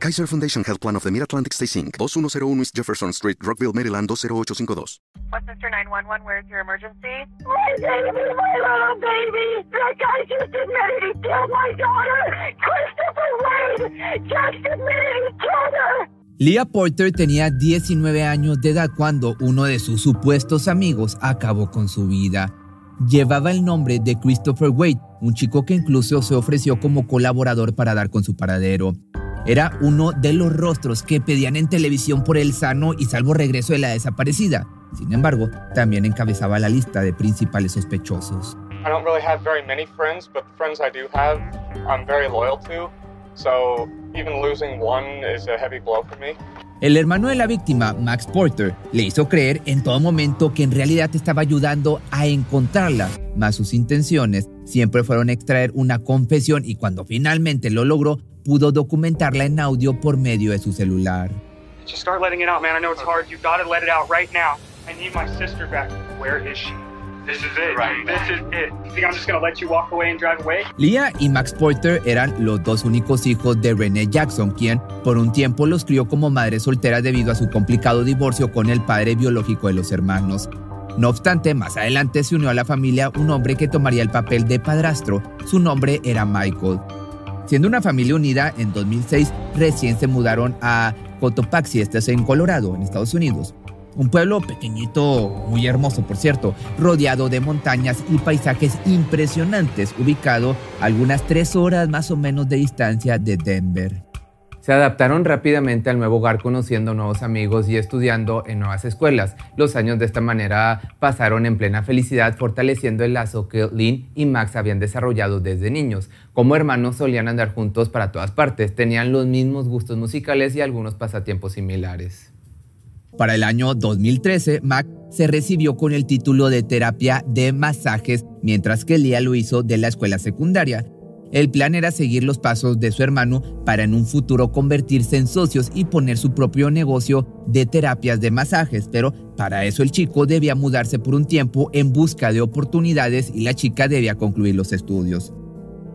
Kaiser Foundation Health Plan of the Mid-Atlantic Stay Inc. 2101 East Jefferson Street, Rockville, Maryland 20852. Westminster 911, where's your emergency? My baby, my little baby! That guy just admitted he killed my daughter! Christopher Wade just admitted he killed her! Leah Porter tenía 19 años de edad cuando uno de sus supuestos amigos acabó con su vida. Llevaba el nombre de Christopher Wade, un chico que incluso se ofreció como colaborador para dar con su paradero. Era uno de los rostros que pedían en televisión por el sano y salvo regreso de la desaparecida. Sin embargo, también encabezaba la lista de principales sospechosos. I don't really have very many friends, but the friends I do have, I'm very loyal to. So even losing one is a heavy blow for me. El hermano de la víctima, Max Porter, le hizo creer en todo momento que en realidad estaba ayudando a encontrarla, mas sus intenciones siempre fueron extraer una confesión y cuando finalmente lo logró, pudo documentarla en audio por medio de su celular. Just start letting it out, man. I know it's hard. You gotta let it out right now. I need my sister back. Where is she? This is it. Right. This is it. You think I'm just gonna let you walk away and drive away? Leah y Max Porter eran los dos únicos hijos de Renee Jackson, quien por un tiempo los crió como madre soltera debido a su complicado divorcio con el padre biológico de los hermanos. No obstante, más adelante se unió a la familia un hombre que tomaría el papel de padrastro. Su nombre era Michael. Siendo una familia unida, en 2006 recién se mudaron a Cotopaxi, este es en Colorado, en Estados Unidos. Un pueblo pequeñito, muy hermoso por cierto, rodeado de montañas y paisajes impresionantes, ubicado a algunas tres horas más o menos de distancia de Denver. Se adaptaron rápidamente al nuevo hogar conociendo nuevos amigos y estudiando en nuevas escuelas. Los años de esta manera pasaron en plena felicidad, fortaleciendo el lazo que Lynn y Max habían desarrollado desde niños. Como hermanos solían andar juntos para todas partes, tenían los mismos gustos musicales y algunos pasatiempos similares. Para el año 2013, Mac se recibió con el título de terapia de masajes, mientras que Leah lo hizo de la escuela secundaria. El plan era seguir los pasos de su hermano para en un futuro convertirse en socios y poner su propio negocio de terapias de masajes, pero para eso el chico debía mudarse por un tiempo en busca de oportunidades y la chica debía concluir los estudios.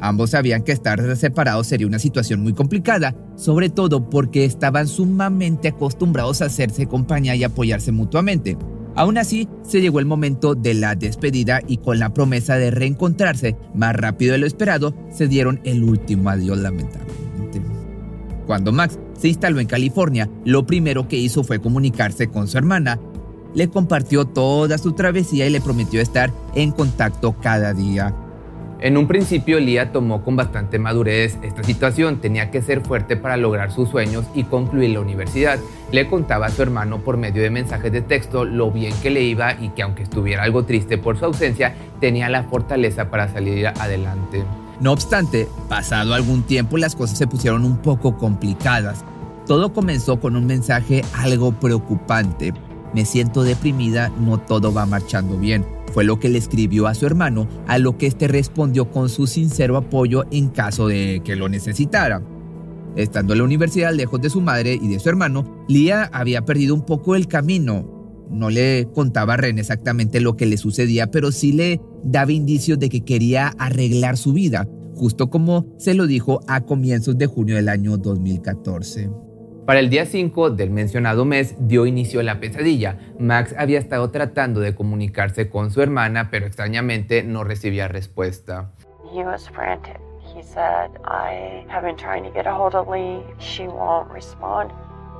Ambos sabían que estar separados sería una situación muy complicada, sobre todo porque estaban sumamente acostumbrados a hacerse compañía y apoyarse mutuamente. Aún así, se llegó el momento de la despedida y con la promesa de reencontrarse más rápido de lo esperado, se dieron el último adiós lamentablemente. Cuando Max se instaló en California, lo primero que hizo fue comunicarse con su hermana. Le compartió toda su travesía y le prometió estar en contacto cada día. En un principio, Lía tomó con bastante madurez esta situación. Tenía que ser fuerte para lograr sus sueños y concluir la universidad. Le contaba a su hermano por medio de mensajes de texto lo bien que le iba y que aunque estuviera algo triste por su ausencia, tenía la fortaleza para salir adelante. No obstante, pasado algún tiempo las cosas se pusieron un poco complicadas. Todo comenzó con un mensaje algo preocupante. Me siento deprimida, no todo va marchando bien fue lo que le escribió a su hermano, a lo que éste respondió con su sincero apoyo en caso de que lo necesitara. Estando en la universidad lejos de su madre y de su hermano, Lía había perdido un poco el camino. No le contaba a Ren exactamente lo que le sucedía, pero sí le daba indicios de que quería arreglar su vida, justo como se lo dijo a comienzos de junio del año 2014. Para el día 5 del mencionado mes dio inicio la pesadilla. Max había estado tratando de comunicarse con su hermana, pero extrañamente no recibía respuesta. He was frantic. He said, I have been trying to get a hold of Lee. She won't respond.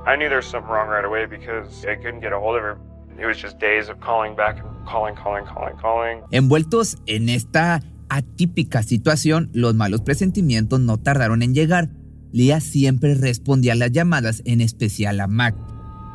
I knew there was something wrong right away because I couldn't get a hold of her. It was just days of calling back and calling, calling, calling, calling. Envueltos en esta atípica situación, los malos presentimientos no tardaron en llegar. Lía siempre respondía a las llamadas, en especial a Mac.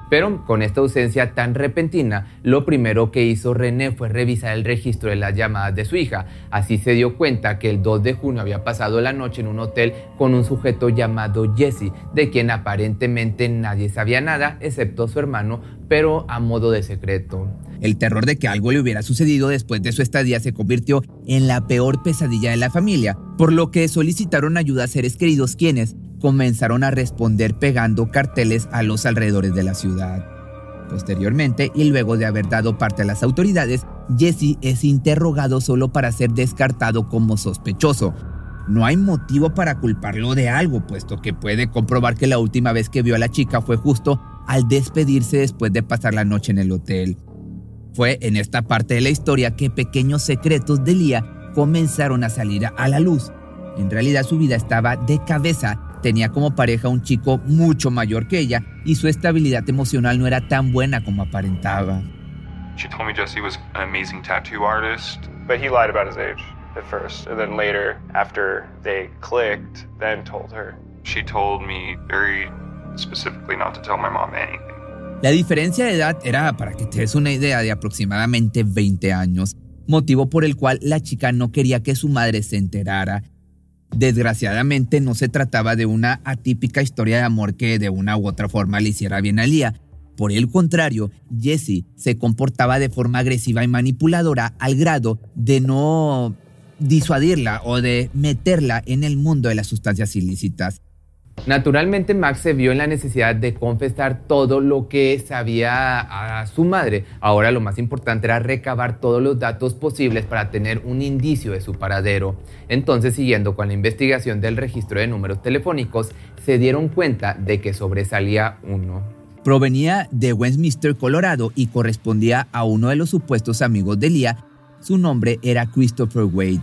Pero con esta ausencia tan repentina, lo primero que hizo René fue revisar el registro de las llamadas de su hija. Así se dio cuenta que el 2 de junio había pasado la noche en un hotel con un sujeto llamado Jesse, de quien aparentemente nadie sabía nada excepto su hermano, pero a modo de secreto. El terror de que algo le hubiera sucedido después de su estadía se convirtió en la peor pesadilla de la familia, por lo que solicitaron ayuda a seres queridos quienes, comenzaron a responder pegando carteles a los alrededores de la ciudad. Posteriormente, y luego de haber dado parte a las autoridades, Jesse es interrogado solo para ser descartado como sospechoso. No hay motivo para culparlo de algo, puesto que puede comprobar que la última vez que vio a la chica fue justo al despedirse después de pasar la noche en el hotel. Fue en esta parte de la historia que pequeños secretos de Lia comenzaron a salir a la luz. En realidad su vida estaba de cabeza Tenía como pareja un chico mucho mayor que ella y su estabilidad emocional no era tan buena como aparentaba. She told me Jesse was an amazing tattoo artist, but he lied about his age at first, and then later, after they clicked, then told her. She told me very specifically not to tell my mom anything. La diferencia de edad era, para que te des una idea, de aproximadamente 20 años, motivo por el cual la chica no quería que su madre se enterara Desgraciadamente no se trataba de una atípica historia de amor que de una u otra forma le hiciera bien a Lía. Por el contrario, Jessie se comportaba de forma agresiva y manipuladora al grado de no disuadirla o de meterla en el mundo de las sustancias ilícitas. Naturalmente Max se vio en la necesidad de confesar todo lo que sabía a su madre. Ahora lo más importante era recabar todos los datos posibles para tener un indicio de su paradero. Entonces, siguiendo con la investigación del registro de números telefónicos, se dieron cuenta de que sobresalía uno. Provenía de Westminster, Colorado y correspondía a uno de los supuestos amigos de Leah. Su nombre era Christopher Wade.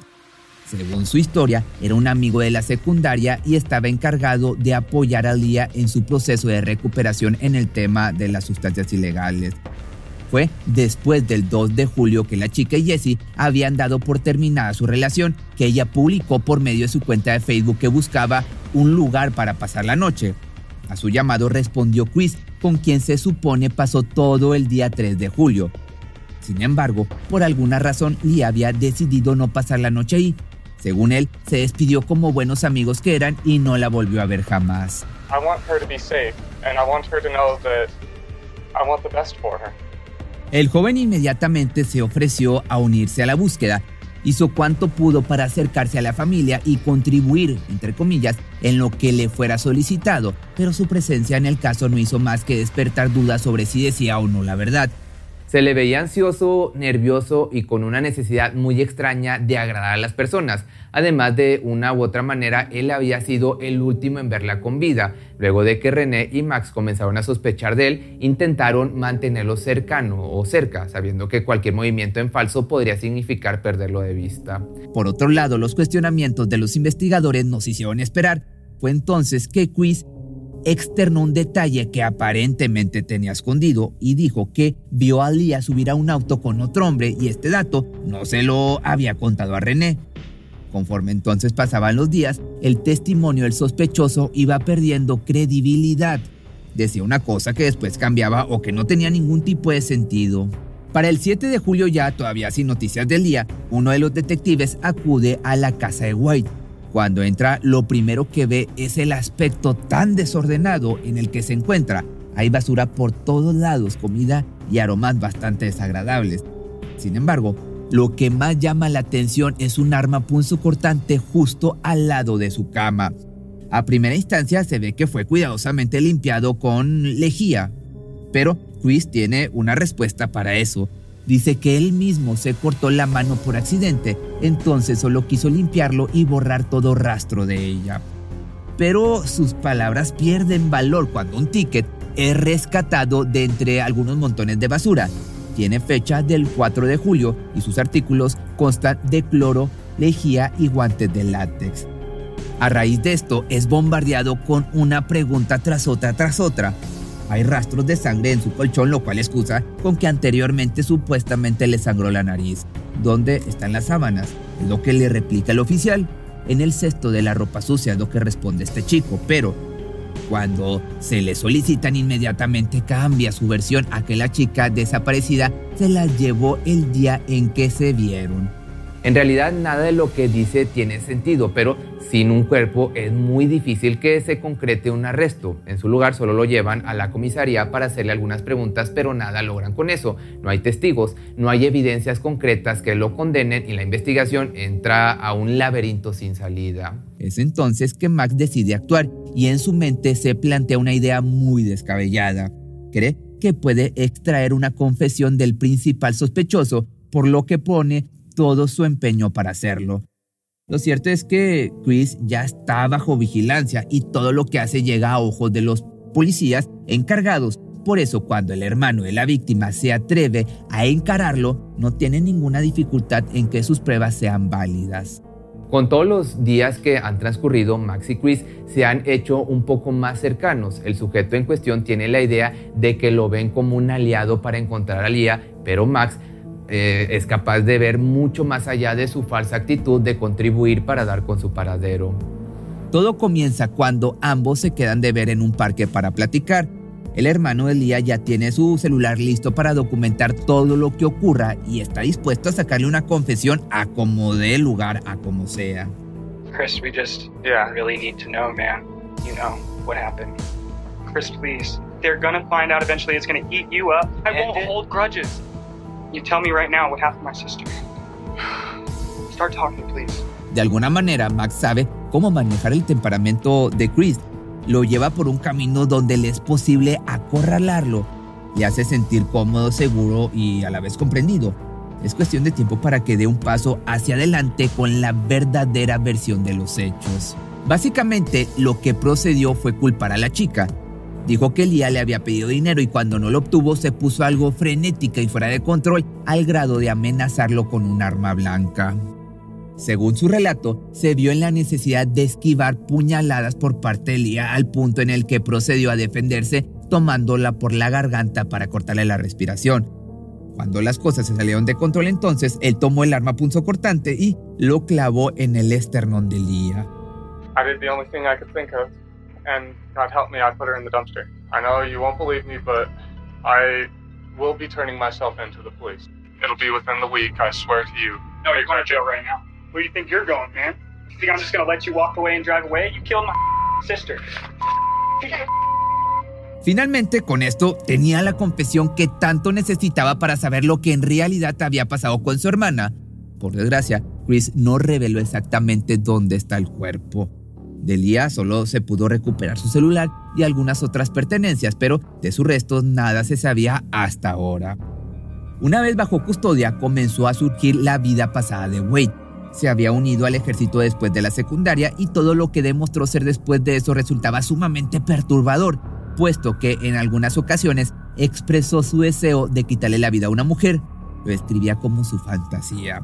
Según su historia, era un amigo de la secundaria y estaba encargado de apoyar a Lía en su proceso de recuperación en el tema de las sustancias ilegales. Fue después del 2 de julio que la chica y Jessie habían dado por terminada su relación, que ella publicó por medio de su cuenta de Facebook que buscaba un lugar para pasar la noche. A su llamado respondió Chris, con quien se supone pasó todo el día 3 de julio. Sin embargo, por alguna razón, Lee había decidido no pasar la noche ahí, según él, se despidió como buenos amigos que eran y no la volvió a ver jamás. El joven inmediatamente se ofreció a unirse a la búsqueda. Hizo cuanto pudo para acercarse a la familia y contribuir, entre comillas, en lo que le fuera solicitado, pero su presencia en el caso no hizo más que despertar dudas sobre si decía o no la verdad. Se le veía ansioso, nervioso y con una necesidad muy extraña de agradar a las personas. Además de una u otra manera, él había sido el último en verla con vida. Luego de que René y Max comenzaron a sospechar de él, intentaron mantenerlo cercano o cerca, sabiendo que cualquier movimiento en falso podría significar perderlo de vista. Por otro lado, los cuestionamientos de los investigadores nos hicieron esperar. Fue entonces que Quiz externó un detalle que aparentemente tenía escondido y dijo que vio a Lía subir a un auto con otro hombre y este dato no se lo había contado a René. Conforme entonces pasaban los días, el testimonio del sospechoso iba perdiendo credibilidad. Decía una cosa que después cambiaba o que no tenía ningún tipo de sentido. Para el 7 de julio ya, todavía sin noticias del día, uno de los detectives acude a la casa de White cuando entra, lo primero que ve es el aspecto tan desordenado en el que se encuentra. Hay basura por todos lados, comida y aromas bastante desagradables. Sin embargo, lo que más llama la atención es un arma cortante justo al lado de su cama. A primera instancia se ve que fue cuidadosamente limpiado con lejía, pero Chris tiene una respuesta para eso Dice que él mismo se cortó la mano por accidente, entonces solo quiso limpiarlo y borrar todo rastro de ella. Pero sus palabras pierden valor cuando un ticket es rescatado de entre algunos montones de basura. Tiene fecha del 4 de julio y sus artículos constan de cloro, lejía y guantes de látex. A raíz de esto es bombardeado con una pregunta tras otra tras otra. Hay rastros de sangre en su colchón, lo cual excusa con que anteriormente supuestamente le sangró la nariz. ¿Dónde están las sábanas? Es lo que le replica el oficial. En el cesto de la ropa sucia es lo que responde este chico, pero Cuando se le solicitan inmediatamente cambia su versión a que la chica desaparecida se la llevó el día en que se vieron. En realidad nada de lo que dice tiene sentido, pero sin un cuerpo es muy difícil que se concrete un arresto. En su lugar solo lo llevan a la comisaría para hacerle algunas preguntas, pero nada logran con eso. No hay testigos, no hay evidencias concretas que lo condenen y la investigación entra a un laberinto sin salida. Es entonces que Max decide actuar y en su mente se plantea una idea muy descabellada. Cree que puede extraer una confesión del principal sospechoso, por lo que pone todo su empeño para hacerlo. Lo cierto es que Chris ya está bajo vigilancia y todo lo que hace llega a ojos de los policías encargados. Por eso cuando el hermano de la víctima se atreve a encararlo, no tiene ninguna dificultad en que sus pruebas sean válidas. Con todos los días que han transcurrido, Max y Chris se han hecho un poco más cercanos. El sujeto en cuestión tiene la idea de que lo ven como un aliado para encontrar a Lía, pero Max eh, es capaz de ver mucho más allá de su falsa actitud de contribuir para dar con su paradero. Todo comienza cuando ambos se quedan de ver en un parque para platicar. El hermano de Lía ya tiene su celular listo para documentar todo lo que ocurra y está dispuesto a sacarle una confesión a como dé lugar, a como sea. Chris, we just yeah. really need to know, man. You know what happened. Chris, please. They're gonna find out eventually. It's gonna eat you up. I won't hold grudges. You tell me right now what happened to my sister. Start talking, please. De alguna manera, Max sabe cómo manejar el temperamento de Chris. Lo lleva por un camino donde le es posible acorralarlo. Le hace sentir cómodo, seguro y a la vez comprendido. Es cuestión de tiempo para que dé un paso hacia adelante con la verdadera versión de los hechos. Básicamente, lo que procedió fue culpar a la chica, Dijo que Lía le había pedido dinero y cuando no lo obtuvo se puso algo frenética y fuera de control al grado de amenazarlo con un arma blanca. Según su relato, se vio en la necesidad de esquivar puñaladas por parte de Lía al punto en el que procedió a defenderse tomándola por la garganta para cortarle la respiración. Cuando las cosas se salieron de control entonces, él tomó el arma punzocortante y lo clavó en el esternón de Lía. And God help me, I put her in the dumpster. I know you won't believe me, but I will be turning myself into the police. It'll be within the week, I swear to you. No, you're going to jail right now. Where do you think you're going, man? You think I'm just going to let you walk away and drive away? You killed my sister. Finalmente, con esto, tenía la confesión que tanto necesitaba para saber lo que en realidad había pasado con su hermana. Por desgracia, Chris no reveló exactamente dónde está el cuerpo. De solo se pudo recuperar su celular y algunas otras pertenencias, pero de sus restos nada se sabía hasta ahora. Una vez bajo custodia comenzó a surgir la vida pasada de Wade. Se había unido al ejército después de la secundaria y todo lo que demostró ser después de eso resultaba sumamente perturbador, puesto que en algunas ocasiones expresó su deseo de quitarle la vida a una mujer. Lo escribía como su fantasía.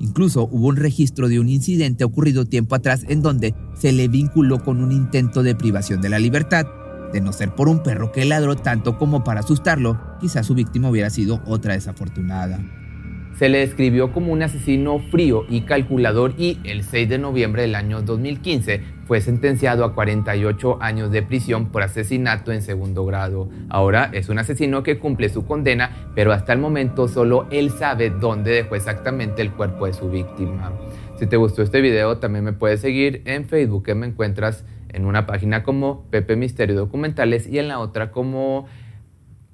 Incluso hubo un registro de un incidente ocurrido tiempo atrás en donde se le vinculó con un intento de privación de la libertad. De no ser por un perro que ladró tanto como para asustarlo, quizás su víctima hubiera sido otra desafortunada. Se le describió como un asesino frío y calculador y el 6 de noviembre del año 2015 fue sentenciado a 48 años de prisión por asesinato en segundo grado. Ahora es un asesino que cumple su condena, pero hasta el momento solo él sabe dónde dejó exactamente el cuerpo de su víctima. Si te gustó este video, también me puedes seguir en Facebook, que me encuentras en una página como Pepe Misterio Documentales y en la otra como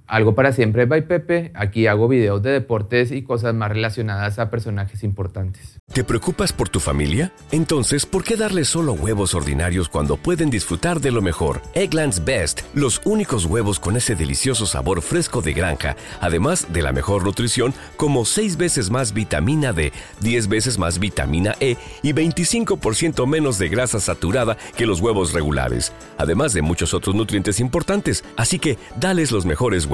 algo para siempre by Pepe. Aquí hago videos de deportes y cosas más relacionadas a personajes importantes. ¿Te preocupas por tu familia? Entonces, ¿por qué darles solo huevos ordinarios cuando pueden disfrutar de lo mejor? Eggland's Best, los únicos huevos con ese delicioso sabor fresco de granja, además de la mejor nutrición, como 6 veces más vitamina D, 10 veces más vitamina E y 25% menos de grasa saturada que los huevos regulares, además de muchos otros nutrientes importantes. Así que, dales los mejores huevos